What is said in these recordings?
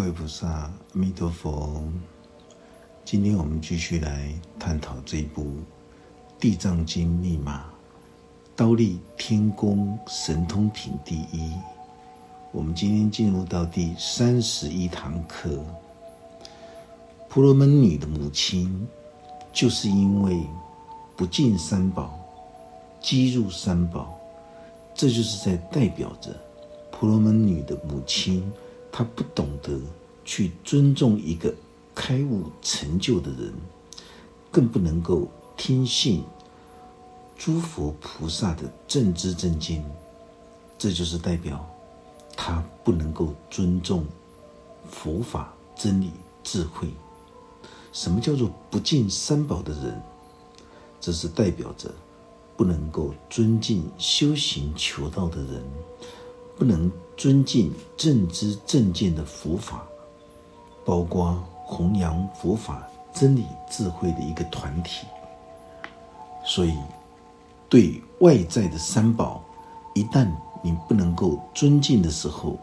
各位菩萨，阿弥陀佛。今天我们继续来探讨这一部《地藏经》密码，刀立天宫神通品第一。我们今天进入到第三十一堂课。婆罗门女的母亲，就是因为不敬三宝，积入三宝，这就是在代表着婆罗门女的母亲。他不懂得去尊重一个开悟成就的人，更不能够听信诸佛菩萨的正知正见，这就是代表他不能够尊重佛法真理智慧。什么叫做不敬三宝的人？这是代表着不能够尊敬修行求道的人。不能尊敬正知正见的佛法，包括弘扬佛法真理智慧的一个团体。所以，对外在的三宝，一旦你不能够尊敬的时候，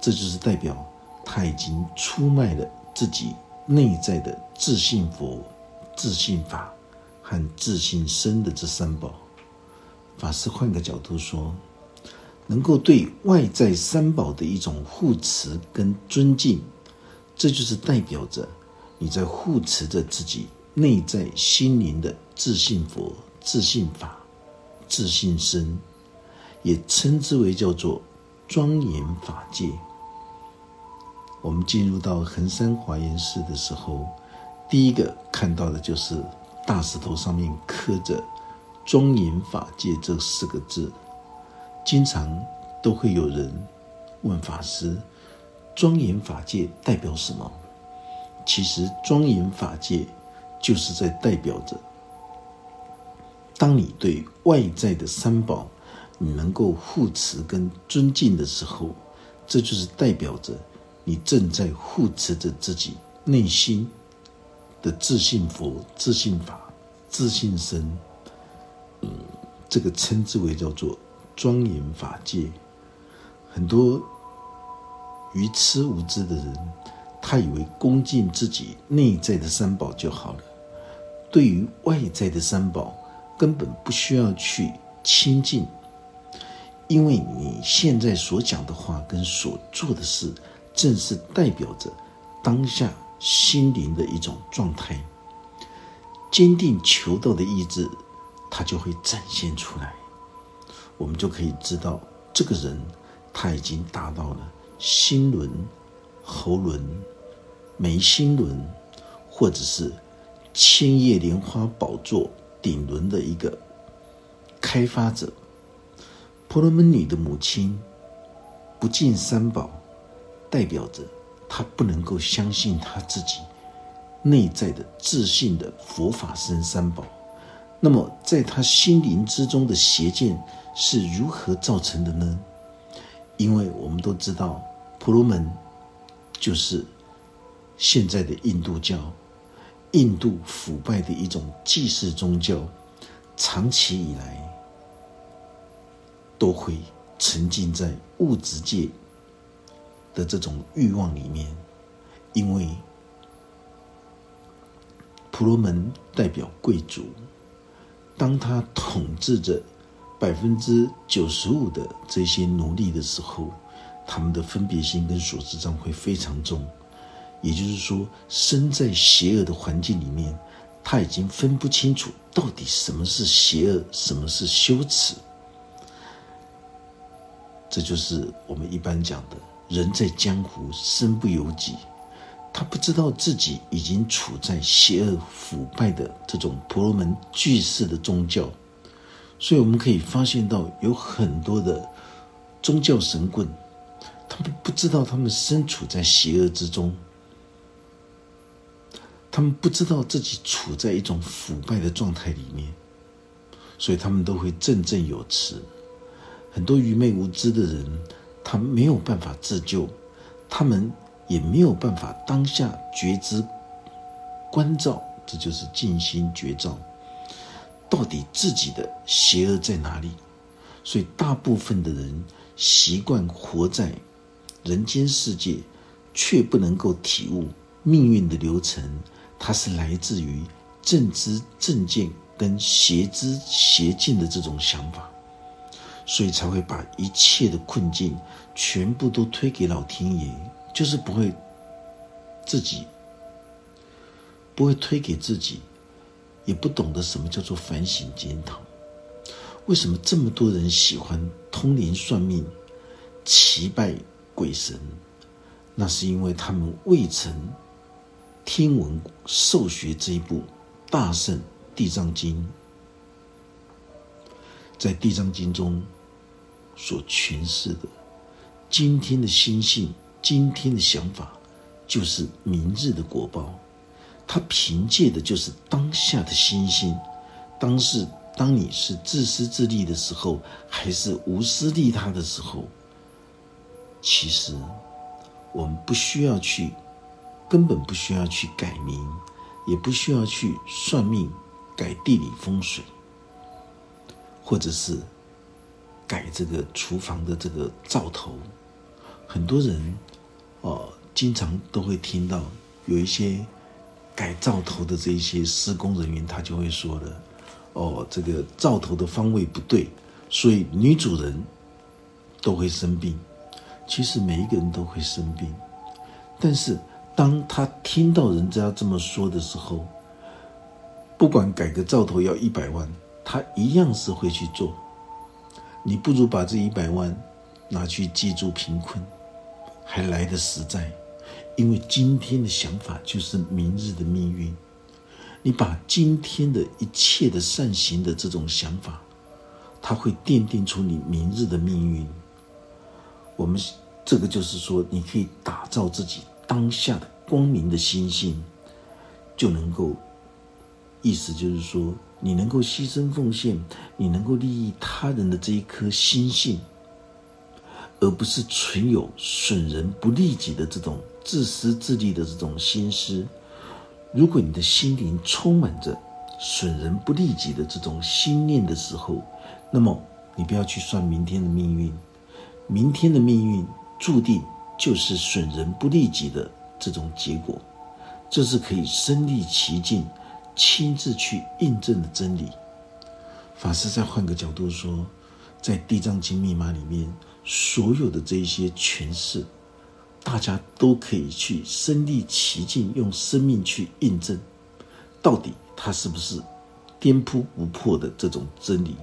这就是代表他已经出卖了自己内在的自信佛、自信法和自信身的这三宝。法师换个角度说。能够对外在三宝的一种护持跟尊敬，这就是代表着你在护持着自己内在心灵的自信佛、自信法、自信身，也称之为叫做庄严法界。我们进入到衡山华严寺的时候，第一个看到的就是大石头上面刻着“庄严法界”这四个字。经常都会有人问法师：“庄严法界代表什么？”其实，庄严法界就是在代表着，当你对外在的三宝你能够护持跟尊敬的时候，这就是代表着你正在护持着自己内心的自信佛、自信法、自信身。嗯，这个称之为叫做。庄严法界，很多愚痴无知的人，他以为恭敬自己内在的三宝就好了，对于外在的三宝根本不需要去亲近，因为你现在所讲的话跟所做的事，正是代表着当下心灵的一种状态，坚定求道的意志，它就会展现出来。我们就可以知道，这个人他已经达到了心轮、喉轮、眉心轮，或者是千叶莲花宝座顶轮的一个开发者。婆罗门女的母亲不敬三宝，代表着她不能够相信她自己内在的自信的佛法僧三宝。那么，在他心灵之中的邪见是如何造成的呢？因为我们都知道，婆罗门就是现在的印度教，印度腐败的一种祭祀宗教，长期以来都会沉浸在物质界的这种欲望里面，因为婆罗门代表贵族。当他统治着百分之九十五的这些奴隶的时候，他们的分别心跟所知障会非常重。也就是说，身在邪恶的环境里面，他已经分不清楚到底什么是邪恶，什么是羞耻。这就是我们一般讲的“人在江湖，身不由己”。他不知道自己已经处在邪恶腐败的这种婆罗门巨式的宗教，所以我们可以发现到有很多的宗教神棍，他们不知道他们身处在邪恶之中，他们不知道自己处在一种腐败的状态里面，所以他们都会振振有词。很多愚昧无知的人，他没有办法自救，他们。也没有办法当下觉知、关照，这就是静心觉照。到底自己的邪恶在哪里？所以大部分的人习惯活在人间世界，却不能够体悟命运的流程，它是来自于正知正见跟邪知邪见的这种想法，所以才会把一切的困境全部都推给老天爷，就是不会自己不会推给自己，也不懂得什么叫做反省检讨。为什么这么多人喜欢通灵算命、祈拜鬼神？那是因为他们未曾听闻受学这一部大圣地藏经，在地藏经中所诠释的今天的心性、今天的想法，就是明日的果报。他凭借的就是当下的心性。当是当你是自私自利的时候，还是无私利他的时候，其实。我们不需要去，根本不需要去改名，也不需要去算命、改地理风水，或者是改这个厨房的这个灶头。很多人哦，经常都会听到有一些改灶头的这一些施工人员，他就会说的：“哦，这个灶头的方位不对，所以女主人都会生病。”其实每一个人都会生病，但是当他听到人家这么说的时候，不管改个灶头要一百万，他一样是会去做。你不如把这一百万拿去记住贫困，还来得实在，因为今天的想法就是明日的命运。你把今天的一切的善行的这种想法，它会奠定出你明日的命运。我们这个就是说，你可以打造自己当下的光明的心性，就能够，意思就是说，你能够牺牲奉献，你能够利益他人的这一颗心性，而不是存有损人不利己的这种自私自利的这种心思。如果你的心灵充满着损人不利己的这种心念的时候，那么你不要去算明天的命运。明天的命运注定就是损人不利己的这种结果，这是可以身历其境、亲自去印证的真理。法师再换个角度说，在《地藏经》密码里面，所有的这一些诠释，大家都可以去身历其境，用生命去印证，到底它是不是颠扑不破的这种真理。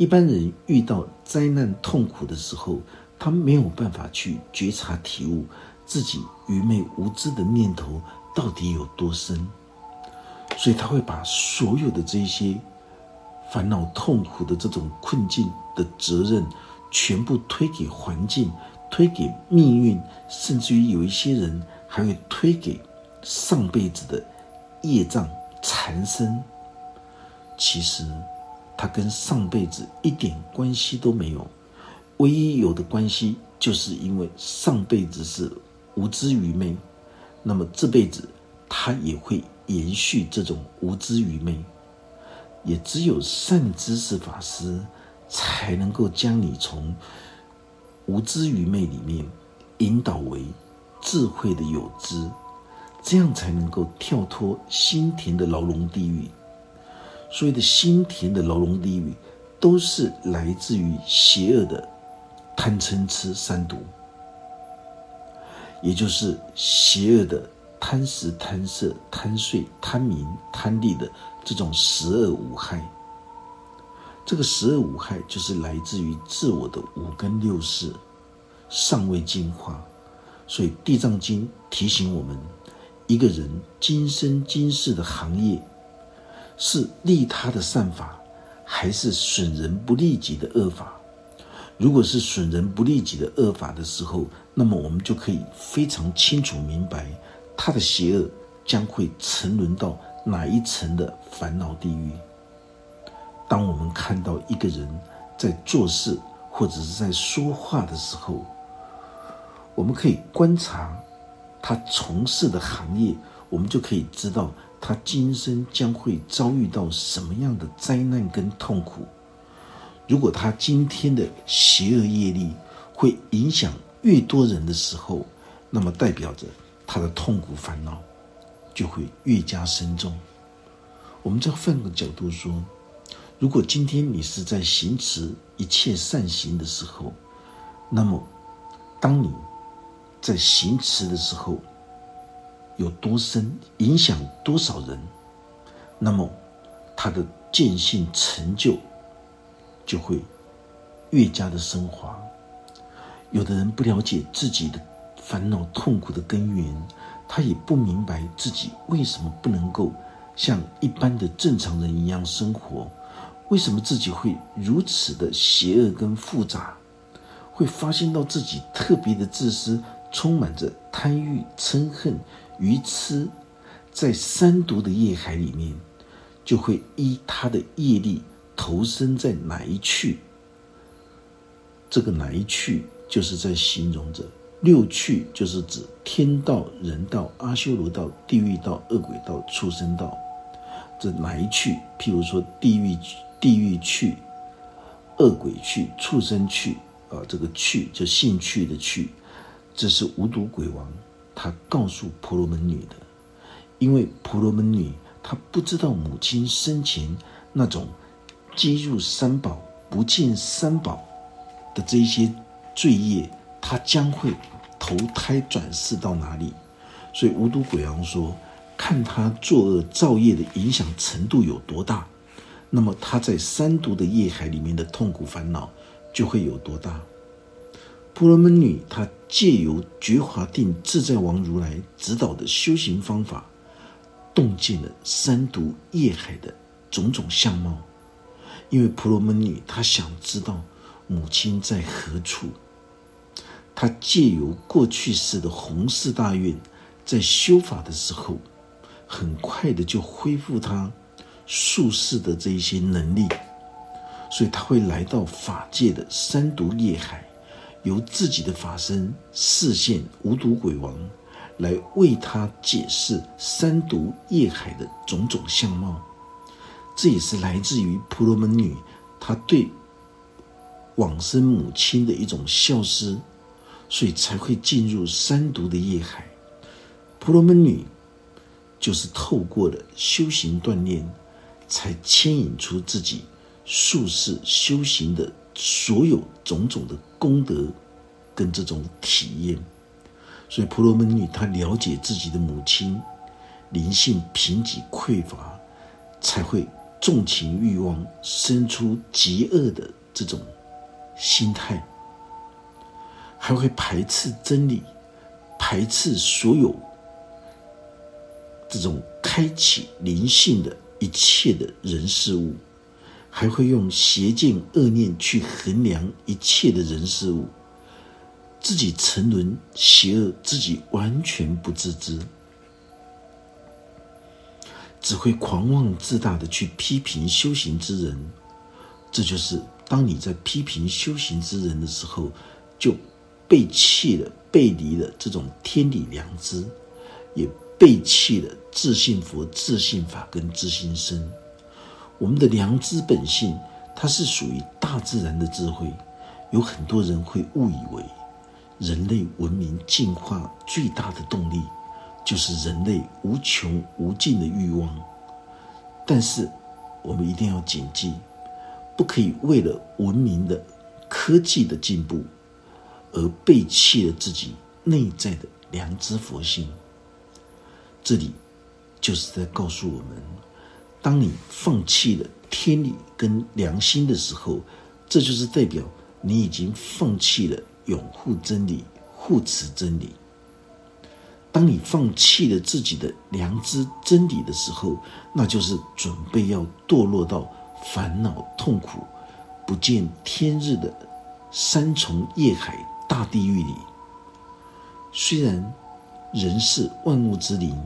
一般人遇到灾难痛苦的时候，他没有办法去觉察体悟自己愚昧无知的念头到底有多深，所以他会把所有的这些烦恼痛苦的这种困境的责任，全部推给环境，推给命运，甚至于有一些人还会推给上辈子的业障缠身。其实。他跟上辈子一点关系都没有，唯一有的关系，就是因为上辈子是无知愚昧，那么这辈子他也会延续这种无知愚昧。也只有善知识法师，才能够将你从无知愚昧里面引导为智慧的有知，这样才能够跳脱心田的牢笼地狱。所谓的心田的牢笼地狱，都是来自于邪恶的贪嗔痴三毒，也就是邪恶的贪食、贪色、贪睡、贪名、贪利的这种十恶五害。这个十恶五害，就是来自于自我的五根六识尚未进化。所以《地藏经》提醒我们，一个人今生今世的行业。是利他的善法，还是损人不利己的恶法？如果是损人不利己的恶法的时候，那么我们就可以非常清楚明白，他的邪恶将会沉沦到哪一层的烦恼地狱。当我们看到一个人在做事或者是在说话的时候，我们可以观察他从事的行业，我们就可以知道。他今生将会遭遇到什么样的灾难跟痛苦？如果他今天的邪恶业力会影响越多人的时候，那么代表着他的痛苦烦恼就会越加深重。我们再换个角度说，如果今天你是在行持一切善行的时候，那么当你在行持的时候有多深，影响多少人，那么他的见性成就就会越加的升华。有的人不了解自己的烦恼痛苦的根源，他也不明白自己为什么不能够像一般的正常人一样生活，为什么自己会如此的邪恶跟复杂，会发现到自己特别的自私，充满着贪欲、嗔恨、愚痴，在三毒的业海里面，就会依他的业力投身在哪一去，这个哪一去？就是在形容着六趣，就是指天道、人道、阿修罗道、地狱道、恶鬼道、畜生道。这哪一趣？譬如说地狱、地狱趣、恶鬼去、畜生去啊，这个趣就兴趣的趣，这是无毒鬼王他告诉婆罗门女的，因为婆罗门女她不知道母亲生前那种积入三宝不见三宝的这一些。罪业，她将会投胎转世到哪里？所以无毒鬼王说：“看他作恶造业的影响程度有多大，那么他在三毒的业海里面的痛苦烦恼就会有多大。”婆罗门女她借由觉华定自在王如来指导的修行方法，洞见了三毒业海的种种相貌。因为婆罗门女她想知道母亲在何处。他借由过去世的弘誓大愿，在修法的时候，很快的就恢复他术士的这一些能力，所以他会来到法界的三毒业海，由自己的法身示现无毒鬼王，来为他解释三毒业海的种种相貌。这也是来自于婆罗门女她对往生母亲的一种孝思。所以才会进入三毒的业海。婆罗门女就是透过了修行锻炼，才牵引出自己术士修行的所有种种的功德跟这种体验。所以婆罗门女她了解自己的母亲灵性贫瘠匮乏，才会纵情欲望，生出极恶的这种心态。还会排斥真理，排斥所有这种开启灵性的一切的人事物，还会用邪见恶念去衡量一切的人事物，自己沉沦邪恶，自己完全不自知，只会狂妄自大的去批评修行之人。这就是当你在批评修行之人的时候，就。背弃了、背离了这种天理良知，也背弃了自信佛、自信法跟自信身。我们的良知本性，它是属于大自然的智慧。有很多人会误以为，人类文明进化最大的动力，就是人类无穷无尽的欲望。但是，我们一定要谨记，不可以为了文明的科技的进步。而背弃了自己内在的良知佛性，这里就是在告诉我们：当你放弃了天理跟良心的时候，这就是代表你已经放弃了拥护真理、护持真理。当你放弃了自己的良知真理的时候，那就是准备要堕落到烦恼痛苦、不见天日的三重业海。大地狱里，虽然人是万物之灵，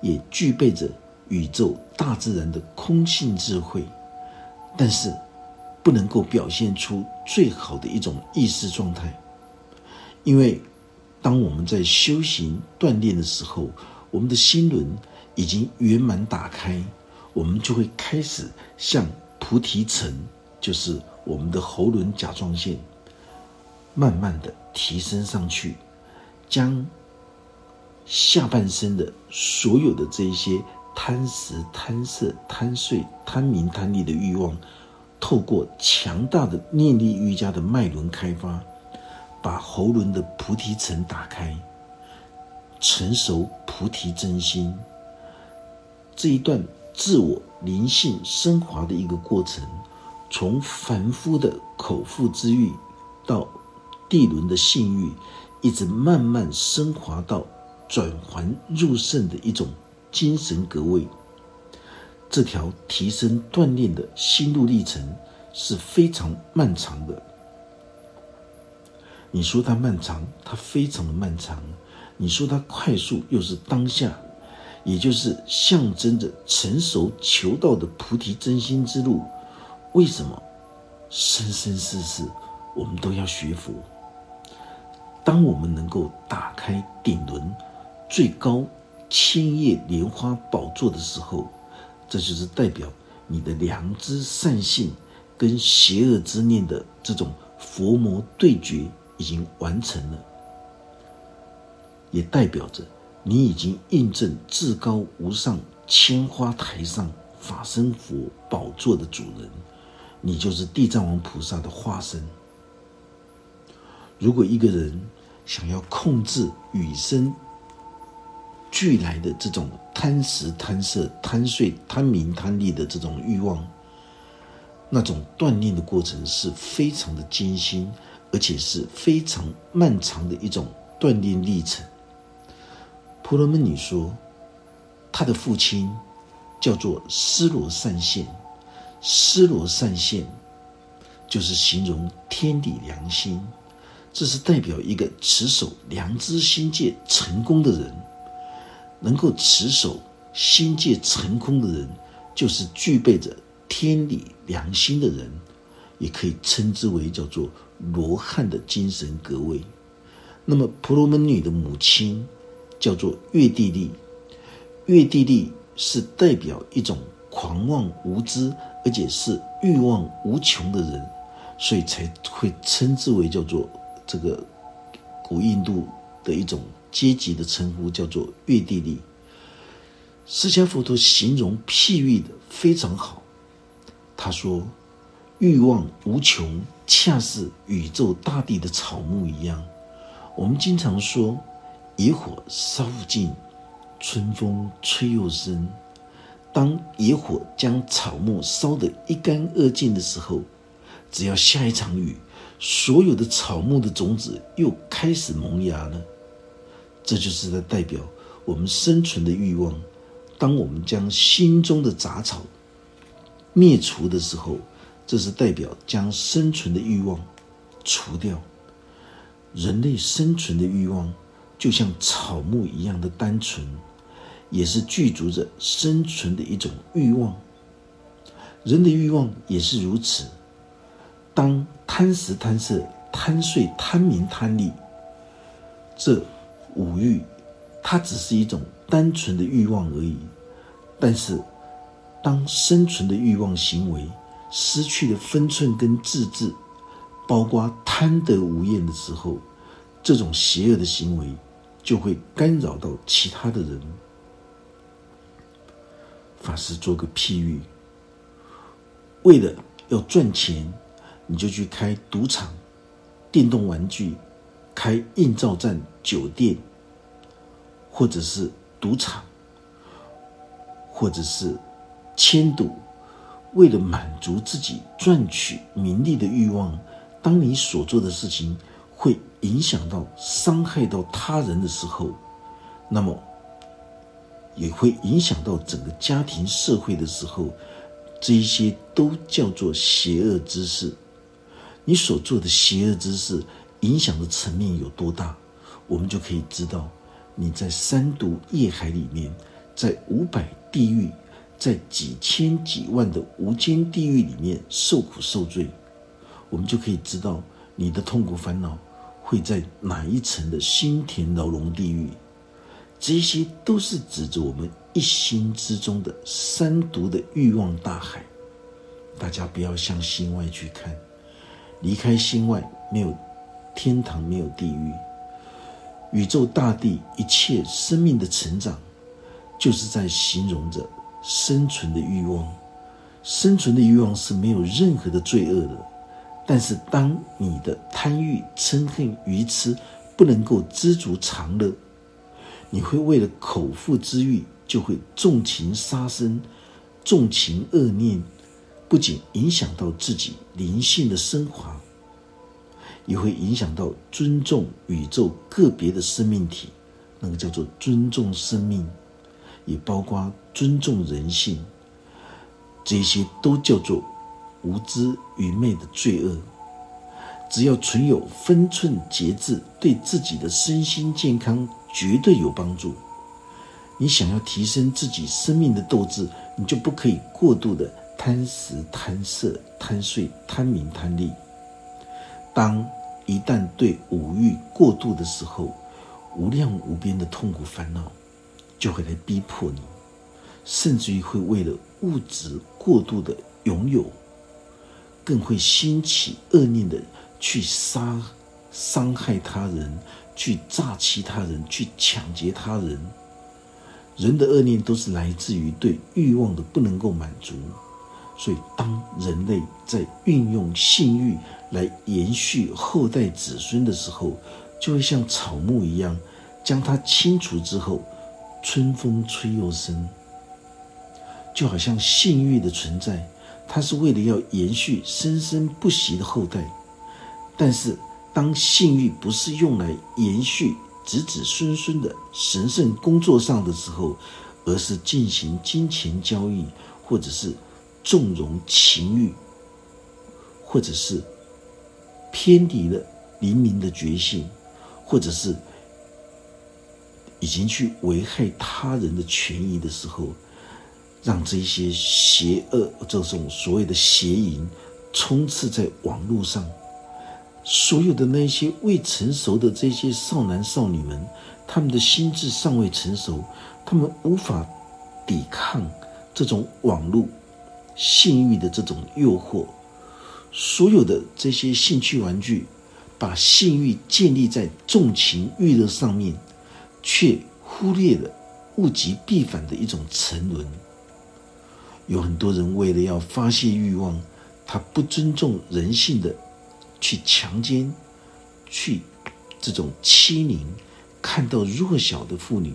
也具备着宇宙大自然的空性智慧，但是不能够表现出最好的一种意识状态。因为当我们在修行锻炼的时候，我们的心轮已经圆满打开，我们就会开始向菩提层，就是我们的喉轮甲状腺。慢慢的提升上去，将下半生的所有的这一些贪食、贪色、贪睡、贪名、贪利的欲望，透过强大的念力瑜伽的脉轮开发，把喉轮的菩提层打开，成熟菩提真心。这一段自我灵性升华的一个过程，从凡夫的口腹之欲，到地轮的性欲，一直慢慢升华到转环入圣的一种精神格位。这条提升锻炼的心路历程是非常漫长的。你说它漫长，它非常的漫长；你说它快速，又是当下。也就是象征着成熟求道的菩提真心之路。为什么生生世世我们都要学佛？当我们能够打开顶轮最高千叶莲花宝座的时候，这就是代表你的良知善性跟邪恶之念的这种佛魔对决已经完成了，也代表着。你已经印证至高无上千花台上法身佛宝座的主人，你就是地藏王菩萨的化身。如果一个人想要控制与生俱来的这种贪食、贪色、贪睡、贪名、贪利的这种欲望，那种锻炼的过程是非常的艰辛，而且是非常漫长的一种锻炼历程。婆罗门女说，她的父亲叫做斯罗善现，斯罗善现就是形容天地良心，这是代表一个持守良知心界成功的人，能够持守心界成空的人，就是具备着天理良心的人，也可以称之为叫做罗汉的精神格位。那么婆罗门女的母亲。叫做月地利，月地利是代表一种狂妄无知，而且是欲望无穷的人，所以才会称之为叫做这个古印度的一种阶级的称呼，叫做月地利。释迦佛陀形容譬喻的非常好，他说：欲望无穷，恰似宇宙大地的草木一样。我们经常说。野火烧不尽，春风吹又生。当野火将草木烧得一干二净的时候，只要下一场雨，所有的草木的种子又开始萌芽了。这就是在代表我们生存的欲望。当我们将心中的杂草灭除的时候，这是代表将生存的欲望除掉。人类生存的欲望。就像草木一样的单纯，也是具足着生存的一种欲望。人的欲望也是如此。当贪食、贪色、贪睡、贪名、贪利这五欲，它只是一种单纯的欲望而已。但是，当生存的欲望行为失去了分寸跟自制，包括贪得无厌的时候，这种邪恶的行为。就会干扰到其他的人。法师做个譬喻：为了要赚钱，你就去开赌场、电动玩具、开印照站、酒店，或者是赌场，或者是迁赌。为了满足自己赚取名利的欲望，当你所做的事情会。影响到、伤害到他人的时候，那么也会影响到整个家庭、社会的时候，这一些都叫做邪恶之事。你所做的邪恶之事，影响的层面有多大，我们就可以知道你在三毒业海里面，在五百地狱，在几千几万的无间地狱里面受苦受罪，我们就可以知道你的痛苦烦恼。会在哪一层的心田牢笼地狱？这些都是指着我们一心之中的三毒的欲望大海。大家不要向心外去看，离开心外没有天堂，没有地狱。宇宙大地一切生命的成长，就是在形容着生存的欲望。生存的欲望是没有任何的罪恶的，但是当你的贪欲、嗔恨、愚痴不能够知足常乐，你会为了口腹之欲，就会纵情杀生、纵情恶念，不仅影响到自己灵性的升华，也会影响到尊重宇宙个别的生命体，那个叫做尊重生命，也包括尊重人性。这些都叫做无知愚昧的罪恶。只要存有分寸节制，对自己的身心健康绝对有帮助。你想要提升自己生命的斗志，你就不可以过度的贪食、贪色、贪睡、贪名、贪利。当一旦对五欲过度的时候，无量无边的痛苦烦恼就会来逼迫你，甚至于会为了。物质过度的拥有，更会兴起恶念的去杀、伤害他人，去诈欺他人，去抢劫他人。人的恶念都是来自于对欲望的不能够满足，所以当人类在运用性欲来延续后代子孙的时候，就会像草木一样，将它清除之后，春风吹又生。就好像性欲的存在，它是为了要延续生生不息的后代。但是，当性欲不是用来延续子子孙孙的神圣工作上的时候，而是进行金钱交易，或者是纵容情欲，或者是偏离了黎明的觉性，或者是已经去危害他人的权益的时候。让这些邪恶、这种所谓的邪淫充斥在网络上，所有的那些未成熟的这些少男少女们，他们的心智尚未成熟，他们无法抵抗这种网络性欲的这种诱惑。所有的这些兴趣玩具，把性欲建立在纵情欲乐上面，却忽略了物极必反的一种沉沦。有很多人为了要发泄欲望，他不尊重人性的，去强奸，去这种欺凌，看到弱小的妇女，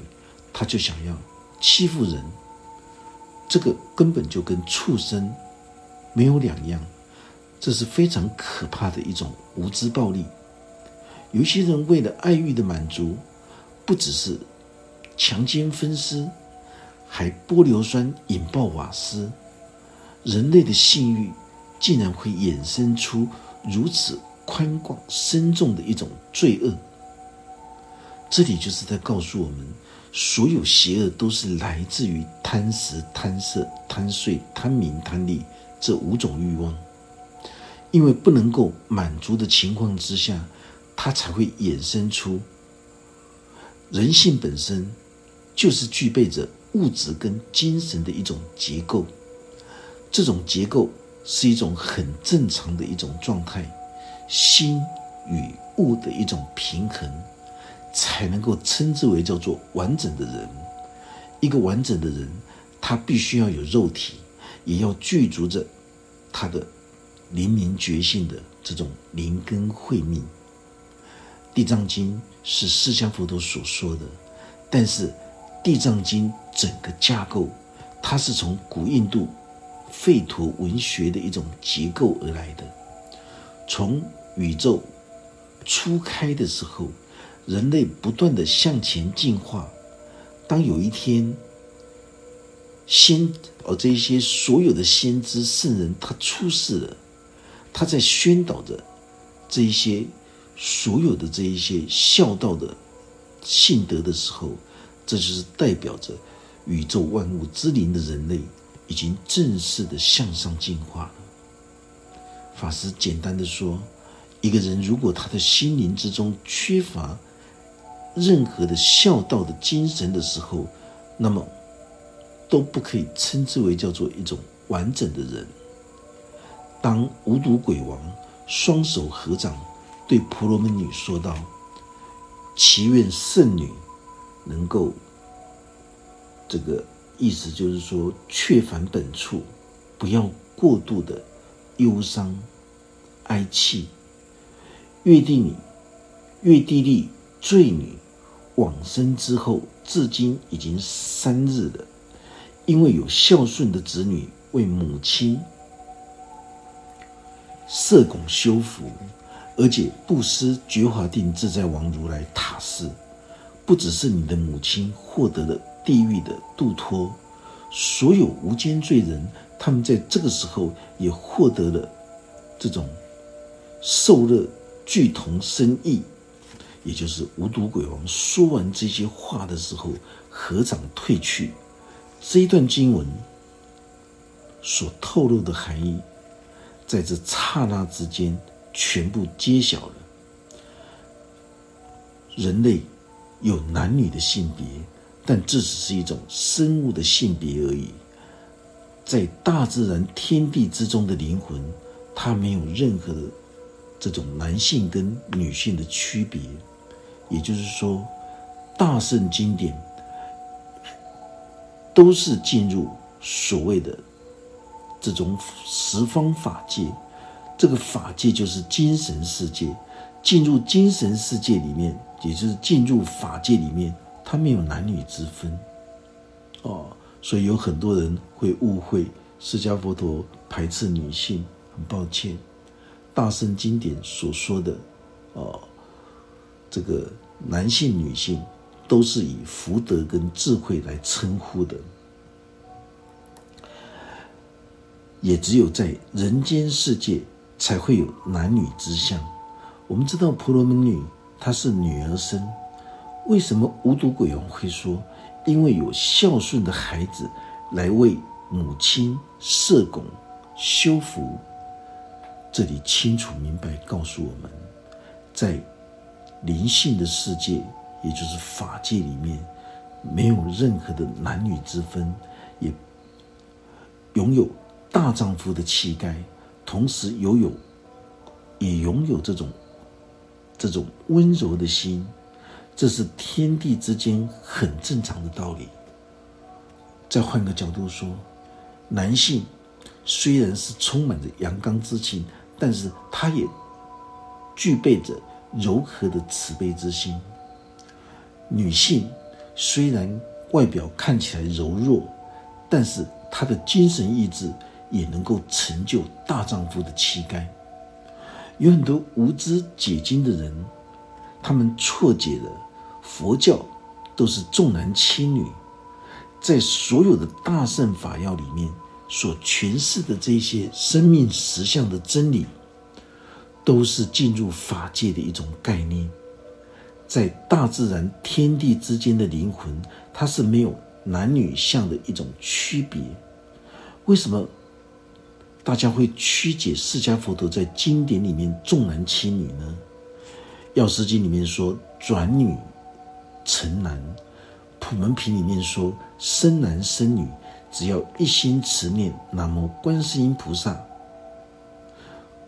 他就想要欺负人。这个根本就跟畜生没有两样，这是非常可怕的一种无知暴力。有些人为了爱欲的满足，不只是强奸分尸。还玻硫酸引爆瓦斯，人类的性欲竟然会衍生出如此宽广深重的一种罪恶。这里就是在告诉我们，所有邪恶都是来自于贪食、贪色、贪睡、贪名、贪利这五种欲望。因为不能够满足的情况之下，它才会衍生出人性本身就是具备着。物质跟精神的一种结构，这种结构是一种很正常的一种状态，心与物的一种平衡，才能够称之为叫做完整的人。一个完整的人，他必须要有肉体，也要具足着他的灵明觉性的这种灵根慧命。地藏经是释迦佛陀所说的，但是。地藏经整个架构，它是从古印度吠陀文学的一种结构而来的。从宇宙初开的时候，人类不断的向前进化。当有一天，先哦这一些所有的先知圣人他出世了，他在宣导着这一些所有的这一些孝道的信德的时候。这就是代表着宇宙万物之灵的人类已经正式的向上进化了。法师简单的说，一个人如果他的心灵之中缺乏任何的孝道的精神的时候，那么都不可以称之为叫做一种完整的人。当无毒鬼王双手合掌对婆罗门女说道：“祈愿圣女能够这个意思就是说，却返本处，不要过度的忧伤哀泣。月地女，月地利罪女往生之后，至今已经三日了。因为有孝顺的子女为母亲设拱修福，而且布施觉华定自在王如来塔寺，不只是你的母亲获得了地狱的度脱，所有无间罪人，他们在这个时候也获得了这种受乐俱同生意。也就是无毒鬼王说完这些话的时候，合掌退去。这一段经文所透露的含义，在这刹那之间全部揭晓了。人类有男女的性别，但这只是一种生物的性别而已。在大自然天地之中的灵魂，它没有任何的这种男性跟女性的区别。也就是说，大圣经典。都是进入所谓的这种十方法界，这个法界就是精神世界。进入精神世界里面，也就是进入法界里面，它没有男女之分。哦，所以有很多人会误会释迦佛陀排斥女性。很抱歉，大圣经典所说的哦，这个男性、女性。都是以福德跟智慧来称呼的，也只有在人间世界才会有男女之相。我们知道婆罗门女她是女儿身，为什么无毒鬼王会说？因为有孝顺的孩子来为母亲设拱修福。这里清楚明白告诉我们，在灵性的世界。也就是法界里面没有任何的男女之分，也拥有大丈夫的气概，同时拥有也拥有这种这种温柔的心，这是天地之间很正常的道理。再换个角度说，男性虽然是充满着阳刚之气，但是他也具备着柔和的慈悲之心。女性虽然外表看起来柔弱，但是她的精神意志也能够成就大丈夫的气概。有很多无知解经的人，他们错解了佛教都是重男轻女，在所有的大圣法要里面所诠释的这些生命实相的真理，都是进入法界的一种概念。在大自然天地之间的灵魂，它是没有男女相的一种区别。为什么大家会曲解释迦佛陀在经典里面重男轻女呢？药师经里面说转女成男，普门品里面说生男生女，只要一心持念南无观世音菩萨，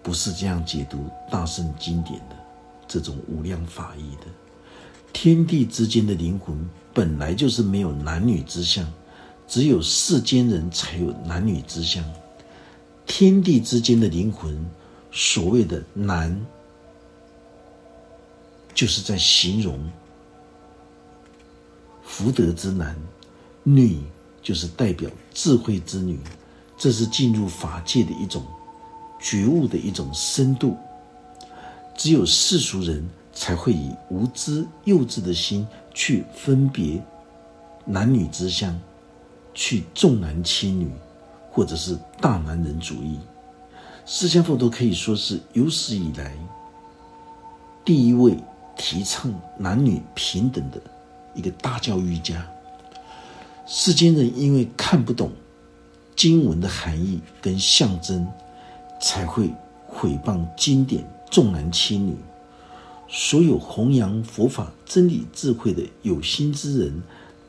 不是这样解读大圣经典的这种无量法义的。天地之间的灵魂本来就是没有男女之相，只有世间人才有男女之相。天地之间的灵魂，所谓的男，就是在形容福德之男；女就是代表智慧之女。这是进入法界的一种觉悟的一种深度。只有世俗人。才会以无知幼稚的心去分别男女之相，去重男轻女，或者是大男人主义。释迦佛陀可以说是有史以来第一位提倡男女平等的一个大教育家。世间人因为看不懂经文的含义跟象征，才会毁谤经典，重男轻女。所有弘扬佛法真理智慧的有心之人，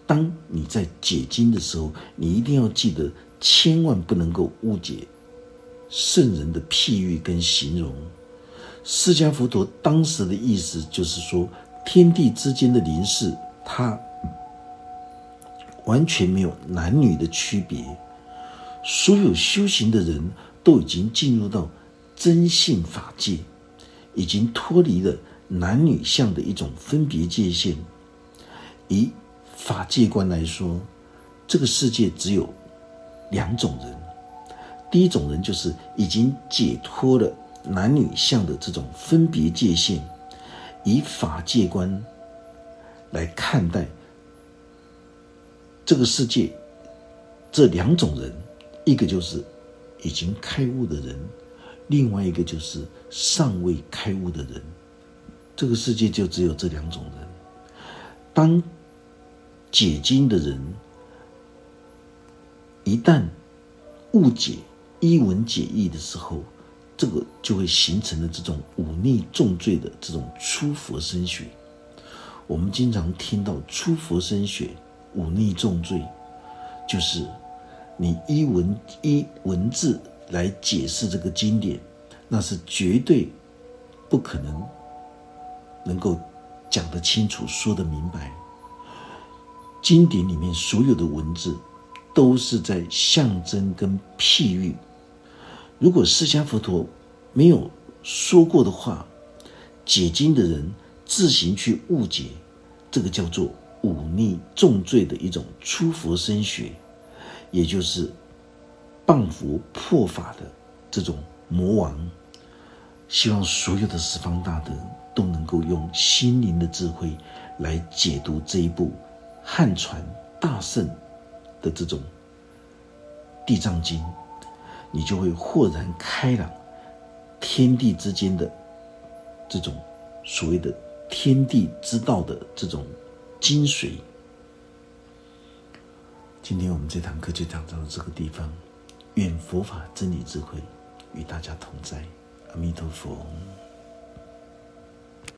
当你在解经的时候，你一定要记得，千万不能够误解圣人的譬喻跟形容。释迦佛陀当时的意思就是说，天地之间的灵视，它完全没有男女的区别。所有修行的人都已经进入到真性法界，已经脱离了男女相的一种分别界限。以法界观来说，这个世界只有两种人。第一种人就是已经解脱了男女相的这种分别界限，以法界观来看待这个世界。这两种人，一个就是已经开悟的人，另外一个就是尚未开悟的人。这个世界就只有这两种人。当解经的人一旦误解。一文解义的时候，这个就会形成了这种忤逆重罪的这种出佛身血。我们经常听到出佛身血、忤逆重罪，就是你一文一文字来解释这个经典，那是绝对不可能能够讲得清楚、说得明白。经典里面所有的文字，都是在象征跟譬喻。如果释迦佛陀没有说过的话，解经的人自行去误解，这个叫做忤逆重罪的一种出佛身学，也就是谤佛破法的这种魔王。希望所有的十方大德都能够用心灵的智慧来解读这一部汉传大圣的这种《地藏经》。你就会豁然开朗，天地之间的这种所谓的天地之道的这种精髓。今天我们这堂课就讲到这个地方，愿佛法真理智慧与大家同在，阿弥陀佛。